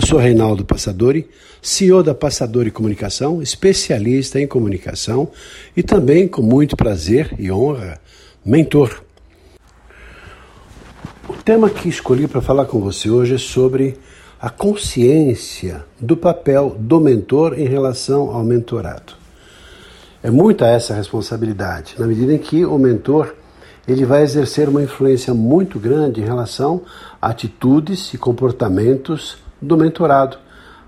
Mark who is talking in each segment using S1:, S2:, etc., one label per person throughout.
S1: Eu sou Reinaldo Passadori, CEO da Passadori Comunicação, especialista em comunicação e também, com muito prazer e honra, mentor. O tema que escolhi para falar com você hoje é sobre a consciência do papel do mentor em relação ao mentorado. É muita essa responsabilidade, na medida em que o mentor ele vai exercer uma influência muito grande em relação a atitudes e comportamentos do mentorado,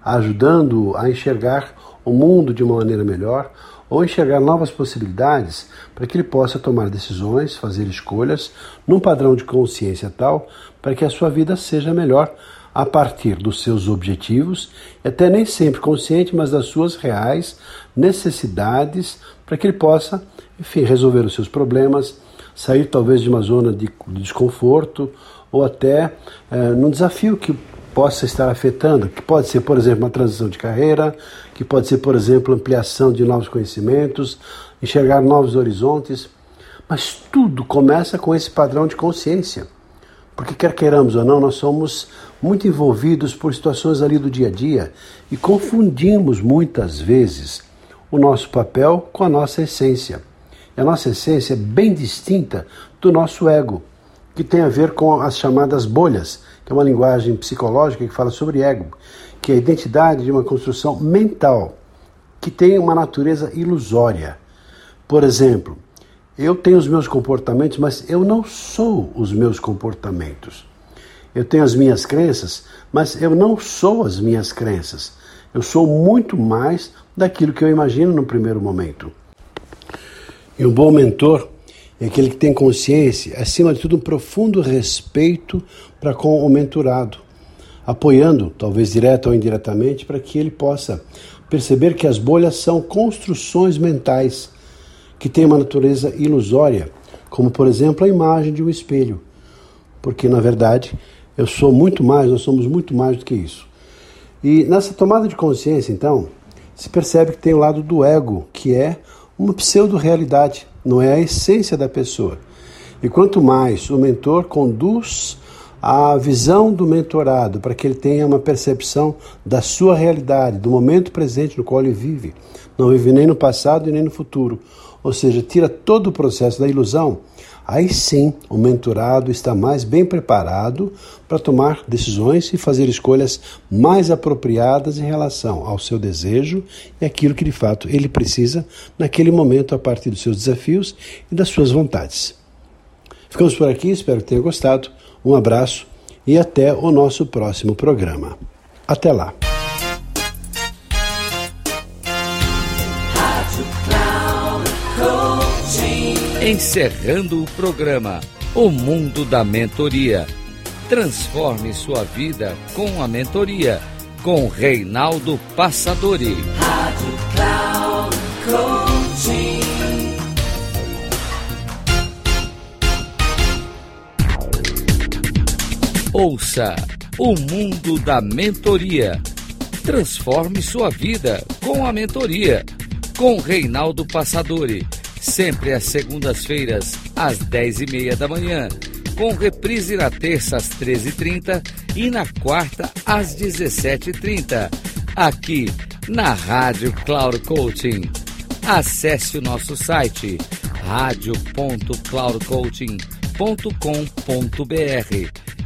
S1: ajudando-o a enxergar o mundo de uma maneira melhor ou enxergar novas possibilidades para que ele possa tomar decisões, fazer escolhas num padrão de consciência tal para que a sua vida seja melhor a partir dos seus objetivos, e até nem sempre consciente, mas das suas reais necessidades para que ele possa, enfim, resolver os seus problemas, sair talvez de uma zona de desconforto ou até é, num desafio que possa estar afetando, que pode ser, por exemplo, uma transição de carreira, que pode ser, por exemplo, ampliação de novos conhecimentos, enxergar novos horizontes. Mas tudo começa com esse padrão de consciência. Porque, quer queiramos ou não, nós somos muito envolvidos por situações ali do dia a dia e confundimos muitas vezes o nosso papel com a nossa essência. E a nossa essência é bem distinta do nosso ego, que tem a ver com as chamadas bolhas é uma linguagem psicológica que fala sobre ego, que é a identidade de uma construção mental que tem uma natureza ilusória. Por exemplo, eu tenho os meus comportamentos, mas eu não sou os meus comportamentos. Eu tenho as minhas crenças, mas eu não sou as minhas crenças. Eu sou muito mais daquilo que eu imagino no primeiro momento. E um bom mentor é aquele que tem consciência, acima de tudo, um profundo respeito para com o mentorado, apoiando, talvez direto ou indiretamente, para que ele possa perceber que as bolhas são construções mentais que têm uma natureza ilusória, como por exemplo a imagem de um espelho, porque na verdade eu sou muito mais, nós somos muito mais do que isso. E nessa tomada de consciência, então, se percebe que tem o lado do ego, que é uma pseudo-realidade, não é a essência da pessoa. E quanto mais o mentor conduz a visão do mentorado para que ele tenha uma percepção da sua realidade, do momento presente no qual ele vive, não vive nem no passado e nem no futuro, ou seja, tira todo o processo da ilusão, aí sim o mentorado está mais bem preparado para tomar decisões e fazer escolhas mais apropriadas em relação ao seu desejo e aquilo que de fato ele precisa naquele momento a partir dos seus desafios e das suas vontades. Ficamos por aqui, espero que tenha gostado. Um abraço e até o nosso próximo programa. Até lá!
S2: Encerrando o programa O Mundo da Mentoria. Transforme sua vida com a mentoria com Reinaldo Passadori. Rádio Cloud Coaching. Ouça o Mundo da Mentoria. Transforme sua vida com a mentoria. Com Reinaldo Passadori. Sempre às segundas-feiras, às 10h30 da manhã, com reprise na terça às 13h30 e na quarta às 17h30, aqui na Rádio Cloud Coaching. Acesse o nosso site radio.cloudcoaching.com.br